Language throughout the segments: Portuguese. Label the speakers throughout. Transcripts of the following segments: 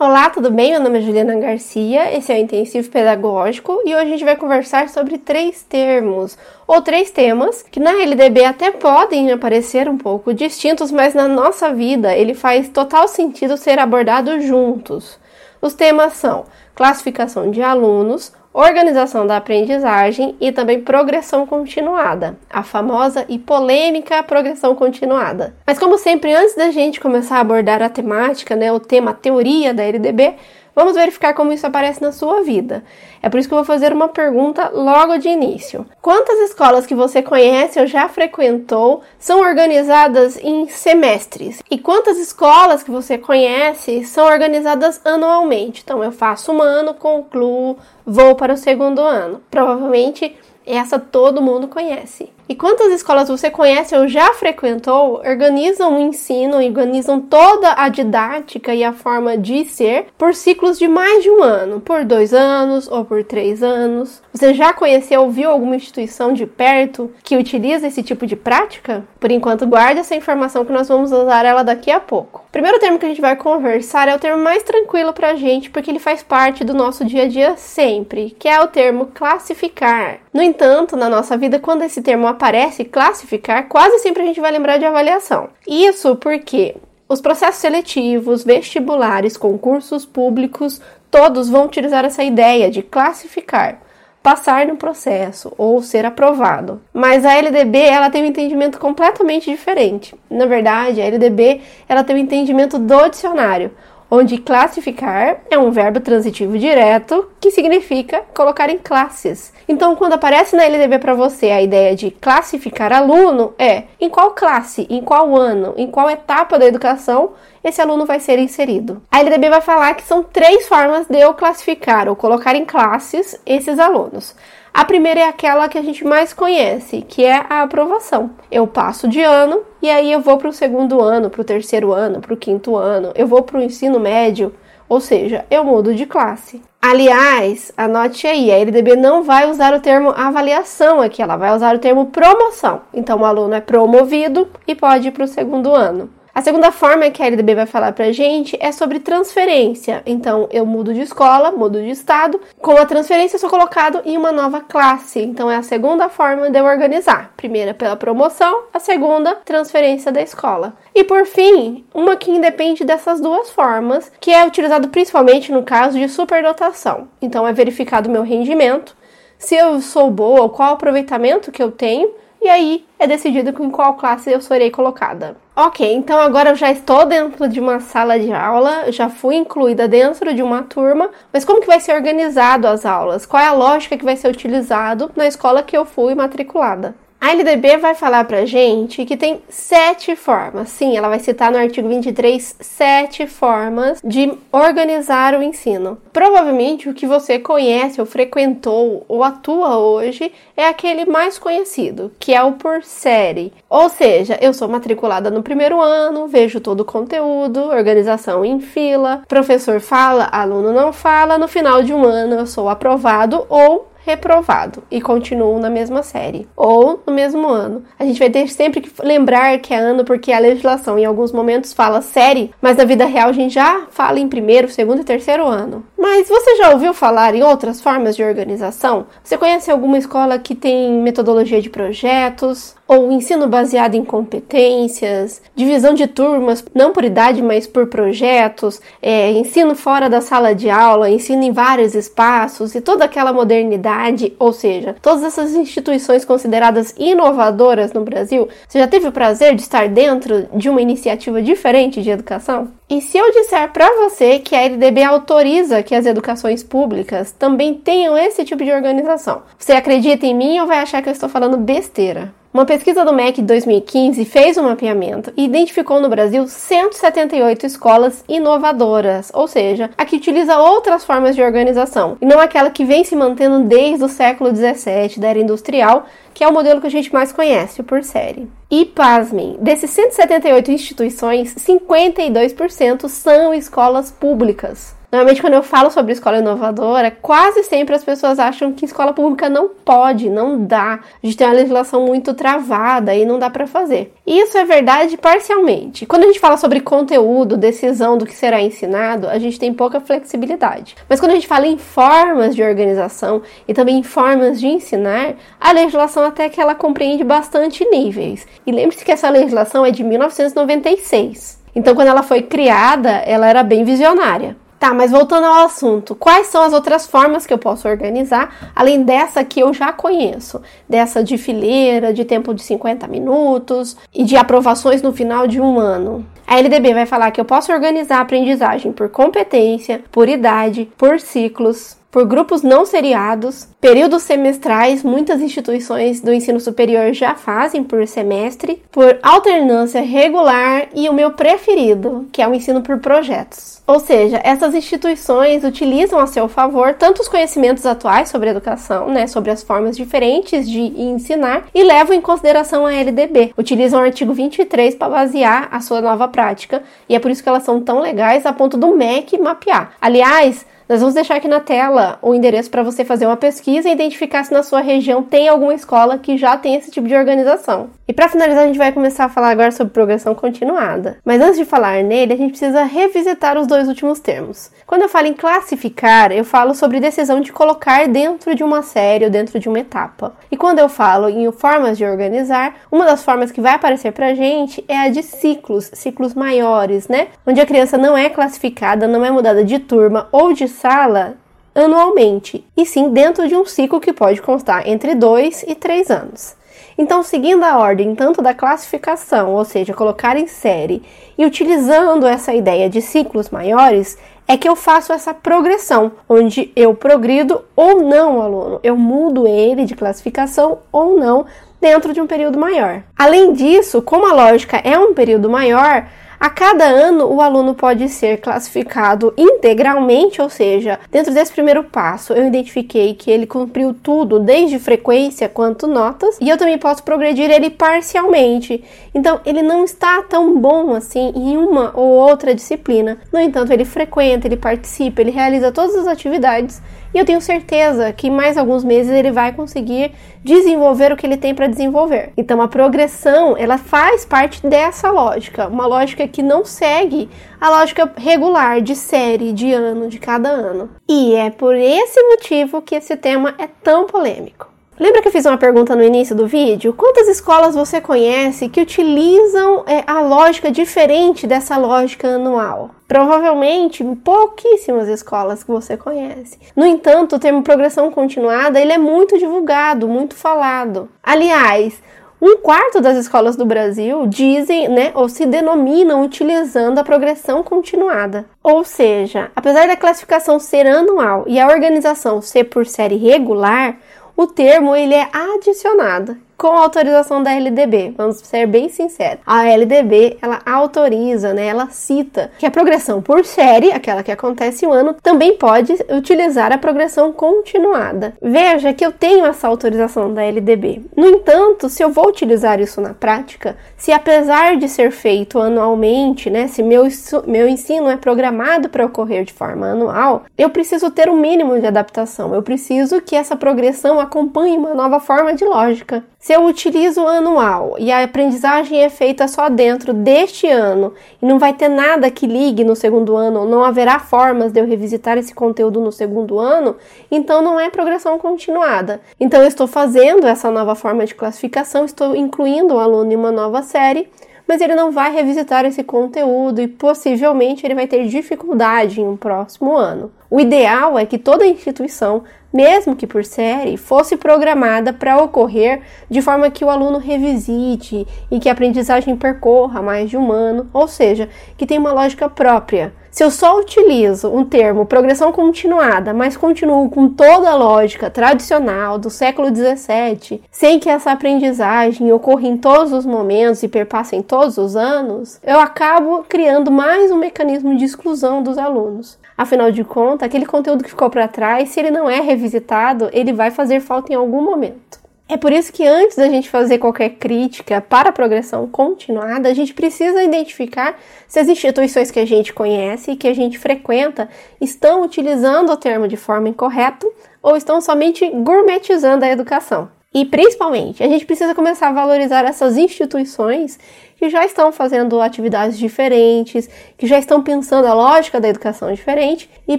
Speaker 1: Olá, tudo bem? Meu nome é Juliana Garcia, esse é o Intensivo Pedagógico e hoje a gente vai conversar sobre três termos ou três temas que na LDB até podem aparecer um pouco distintos, mas na nossa vida ele faz total sentido ser abordado juntos. Os temas são classificação de alunos, organização da aprendizagem e também progressão continuada, a famosa e polêmica progressão continuada. Mas como sempre, antes da gente começar a abordar a temática, né, o tema teoria da LDB, Vamos verificar como isso aparece na sua vida. É por isso que eu vou fazer uma pergunta logo de início. Quantas escolas que você conhece ou já frequentou são organizadas em semestres? E quantas escolas que você conhece são organizadas anualmente? Então, eu faço um ano, concluo, vou para o segundo ano. Provavelmente essa todo mundo conhece. E quantas escolas você conhece ou já frequentou organizam o ensino, organizam toda a didática e a forma de ser por ciclos de mais de um ano, por dois anos ou por três anos? Você já conheceu ou viu alguma instituição de perto que utiliza esse tipo de prática? Por enquanto, guarde essa informação que nós vamos usar ela daqui a pouco. O primeiro termo que a gente vai conversar é o termo mais tranquilo para a gente, porque ele faz parte do nosso dia a dia sempre, que é o termo classificar. No entanto, na nossa vida, quando esse termo aparece classificar, quase sempre a gente vai lembrar de avaliação. Isso porque os processos seletivos, vestibulares, concursos públicos, todos vão utilizar essa ideia de classificar, passar no processo ou ser aprovado. Mas a LDB, ela tem um entendimento completamente diferente. Na verdade, a LDB, ela tem um entendimento do dicionário onde classificar é um verbo transitivo direto que significa colocar em classes. Então, quando aparece na LDB para você a ideia de classificar aluno, é em qual classe, em qual ano, em qual etapa da educação esse aluno vai ser inserido. A LDB vai falar que são três formas de eu classificar ou colocar em classes esses alunos. A primeira é aquela que a gente mais conhece, que é a aprovação. Eu passo de ano e aí eu vou para o segundo ano, para o terceiro ano, para o quinto ano, eu vou para o ensino médio, ou seja, eu mudo de classe. Aliás, anote aí, a LDB não vai usar o termo avaliação aqui, ela vai usar o termo promoção. Então, o aluno é promovido e pode ir para o segundo ano. A segunda forma que a LDB vai falar pra gente é sobre transferência. Então, eu mudo de escola, mudo de estado. Com a transferência, sou colocado em uma nova classe. Então, é a segunda forma de eu organizar. Primeira, pela promoção. A segunda, transferência da escola. E por fim, uma que independe dessas duas formas, que é utilizado principalmente no caso de superdotação. Então, é verificado meu rendimento, se eu sou boa, qual aproveitamento que eu tenho e aí é decidido em qual classe eu serei colocada. Ok, então agora eu já estou dentro de uma sala de aula, já fui incluída dentro de uma turma, mas como que vai ser organizado as aulas? Qual é a lógica que vai ser utilizado na escola que eu fui matriculada? A LDB vai falar pra gente que tem sete formas. Sim, ela vai citar no artigo 23 sete formas de organizar o ensino. Provavelmente o que você conhece ou frequentou ou atua hoje é aquele mais conhecido, que é o por série. Ou seja, eu sou matriculada no primeiro ano, vejo todo o conteúdo, organização em fila, professor fala, aluno não fala, no final de um ano eu sou aprovado ou reprovado e continuam na mesma série ou no mesmo ano. A gente vai ter sempre que lembrar que é ano porque a legislação em alguns momentos fala série, mas na vida real a gente já fala em primeiro, segundo e terceiro ano. Mas você já ouviu falar em outras formas de organização? Você conhece alguma escola que tem metodologia de projetos? ou ensino baseado em competências, divisão de turmas, não por idade, mas por projetos, é, ensino fora da sala de aula, ensino em vários espaços e toda aquela modernidade, ou seja, todas essas instituições consideradas inovadoras no Brasil. Você já teve o prazer de estar dentro de uma iniciativa diferente de educação? E se eu disser para você que a LDB autoriza que as educações públicas também tenham esse tipo de organização, você acredita em mim ou vai achar que eu estou falando besteira? Uma pesquisa do MEC de 2015 fez um mapeamento e identificou no Brasil 178 escolas inovadoras, ou seja, a que utiliza outras formas de organização, e não aquela que vem se mantendo desde o século 17, da era industrial, que é o modelo que a gente mais conhece, por série. E pasmem, desses 178 instituições, 52% são escolas públicas. Normalmente, quando eu falo sobre escola inovadora, quase sempre as pessoas acham que escola pública não pode, não dá. A gente tem uma legislação muito travada e não dá para fazer. Isso é verdade parcialmente. Quando a gente fala sobre conteúdo, decisão do que será ensinado, a gente tem pouca flexibilidade. Mas quando a gente fala em formas de organização e também em formas de ensinar, a legislação até que ela compreende bastante níveis. E lembre-se que essa legislação é de 1996. Então, quando ela foi criada, ela era bem visionária. Tá, mas voltando ao assunto, quais são as outras formas que eu posso organizar, além dessa que eu já conheço, dessa de fileira, de tempo de 50 minutos e de aprovações no final de um ano? A LDB vai falar que eu posso organizar a aprendizagem por competência, por idade, por ciclos, por grupos não seriados, períodos semestrais, muitas instituições do ensino superior já fazem por semestre, por alternância regular e o meu preferido, que é o ensino por projetos. Ou seja, essas instituições utilizam a seu favor tanto os conhecimentos atuais sobre educação, né, sobre as formas diferentes de ensinar e levam em consideração a LDB. Utilizam o artigo 23 para basear a sua nova prática e é por isso que elas são tão legais a ponto do MEC mapear. Aliás, nós vamos deixar aqui na tela o endereço para você fazer uma pesquisa e identificar se na sua região tem alguma escola que já tem esse tipo de organização. E para finalizar, a gente vai começar a falar agora sobre progressão continuada. Mas antes de falar nele, a gente precisa revisitar os dois últimos termos. Quando eu falo em classificar, eu falo sobre decisão de colocar dentro de uma série ou dentro de uma etapa. E quando eu falo em formas de organizar, uma das formas que vai aparecer pra gente é a de ciclos, ciclos maiores, né? Onde a criança não é classificada, não é mudada de turma ou de sala anualmente, e sim dentro de um ciclo que pode constar entre 2 e 3 anos. Então, seguindo a ordem tanto da classificação, ou seja, colocar em série, e utilizando essa ideia de ciclos maiores, é que eu faço essa progressão, onde eu progrido ou não o aluno, eu mudo ele de classificação ou não dentro de um período maior. Além disso, como a lógica é um período maior, a cada ano, o aluno pode ser classificado integralmente, ou seja, dentro desse primeiro passo, eu identifiquei que ele cumpriu tudo, desde frequência quanto notas, e eu também posso progredir ele parcialmente. Então, ele não está tão bom assim em uma ou outra disciplina. No entanto, ele frequenta, ele participa, ele realiza todas as atividades e eu tenho certeza que em mais alguns meses ele vai conseguir desenvolver o que ele tem para desenvolver. Então a progressão, ela faz parte dessa lógica, uma lógica que não segue a lógica regular de série, de ano, de cada ano. E é por esse motivo que esse tema é tão polêmico. Lembra que eu fiz uma pergunta no início do vídeo? Quantas escolas você conhece que utilizam é, a lógica diferente dessa lógica anual? Provavelmente pouquíssimas escolas que você conhece. No entanto, o termo progressão continuada ele é muito divulgado, muito falado. Aliás, um quarto das escolas do Brasil dizem, né, ou se denominam utilizando a progressão continuada. Ou seja, apesar da classificação ser anual e a organização ser por série regular, o termo ele é adicionado com autorização da LDB. Vamos ser bem sinceros. A LDB, ela autoriza, né? Ela cita que a progressão por série, aquela que acontece o ano, também pode utilizar a progressão continuada. Veja que eu tenho essa autorização da LDB. No entanto, se eu vou utilizar isso na prática, se apesar de ser feito anualmente, né, se meu, meu ensino é programado para ocorrer de forma anual, eu preciso ter um mínimo de adaptação. Eu preciso que essa progressão acompanhe uma nova forma de lógica. Se eu utilizo o anual e a aprendizagem é feita só dentro deste ano e não vai ter nada que ligue no segundo ano, não haverá formas de eu revisitar esse conteúdo no segundo ano, então não é progressão continuada. Então eu estou fazendo essa nova forma de classificação, estou incluindo o aluno em uma nova série, mas ele não vai revisitar esse conteúdo e possivelmente ele vai ter dificuldade em um próximo ano. O ideal é que toda instituição mesmo que por série, fosse programada para ocorrer de forma que o aluno revisite e que a aprendizagem percorra mais de um ano, ou seja, que tem uma lógica própria. Se eu só utilizo um termo progressão continuada, mas continuo com toda a lógica tradicional do século XVII, sem que essa aprendizagem ocorra em todos os momentos e perpasse em todos os anos, eu acabo criando mais um mecanismo de exclusão dos alunos. Afinal de contas, aquele conteúdo que ficou para trás, se ele não é revisitado, ele vai fazer falta em algum momento. É por isso que antes da gente fazer qualquer crítica para a progressão continuada, a gente precisa identificar se as instituições que a gente conhece e que a gente frequenta estão utilizando o termo de forma incorreta ou estão somente gourmetizando a educação. E principalmente, a gente precisa começar a valorizar essas instituições que já estão fazendo atividades diferentes, que já estão pensando a lógica da educação diferente e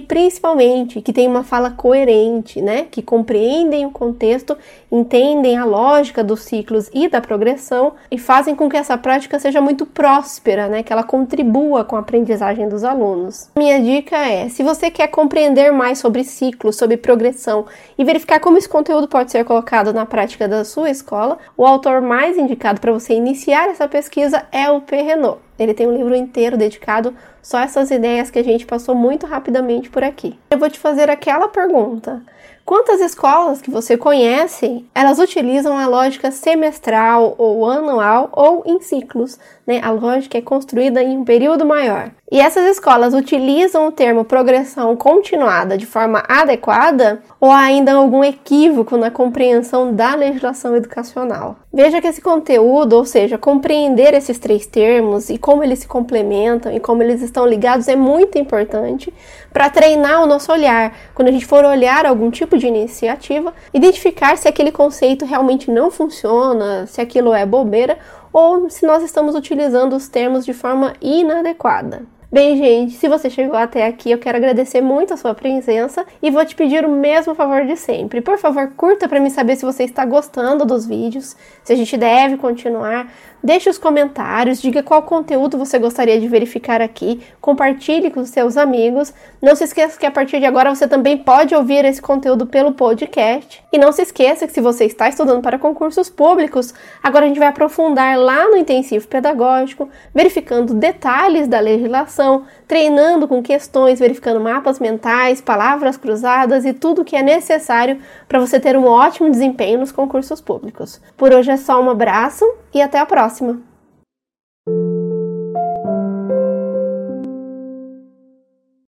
Speaker 1: principalmente que tem uma fala coerente, né? Que compreendem o contexto, entendem a lógica dos ciclos e da progressão e fazem com que essa prática seja muito próspera, né? Que ela contribua com a aprendizagem dos alunos. Minha dica é: se você quer compreender mais sobre ciclos, sobre progressão e verificar como esse conteúdo pode ser colocado na prática da sua escola, o autor mais indicado para você iniciar essa pesquisa pesquisa é o P. Renault. Ele tem um livro inteiro dedicado só a essas ideias que a gente passou muito rapidamente por aqui. Eu vou te fazer aquela pergunta: Quantas escolas que você conhece, elas utilizam a lógica semestral ou anual ou em ciclos, né? A lógica é construída em um período maior. E essas escolas utilizam o termo progressão continuada de forma adequada ou há ainda algum equívoco na compreensão da legislação educacional? Veja que esse conteúdo, ou seja, compreender esses três termos e como eles se complementam e como eles estão ligados é muito importante para treinar o nosso olhar. Quando a gente for olhar algum tipo de iniciativa, identificar se aquele conceito realmente não funciona, se aquilo é bobeira ou se nós estamos utilizando os termos de forma inadequada. Bem, gente, se você chegou até aqui, eu quero agradecer muito a sua presença e vou te pedir o mesmo favor de sempre. Por favor, curta para me saber se você está gostando dos vídeos, se a gente deve continuar. Deixe os comentários, diga qual conteúdo você gostaria de verificar aqui, compartilhe com seus amigos. Não se esqueça que a partir de agora você também pode ouvir esse conteúdo pelo podcast. E não se esqueça que se você está estudando para concursos públicos, agora a gente vai aprofundar lá no intensivo pedagógico, verificando detalhes da legislação, treinando com questões, verificando mapas mentais, palavras cruzadas e tudo o que é necessário para você ter um ótimo desempenho nos concursos públicos. Por hoje é só um abraço e até a próxima!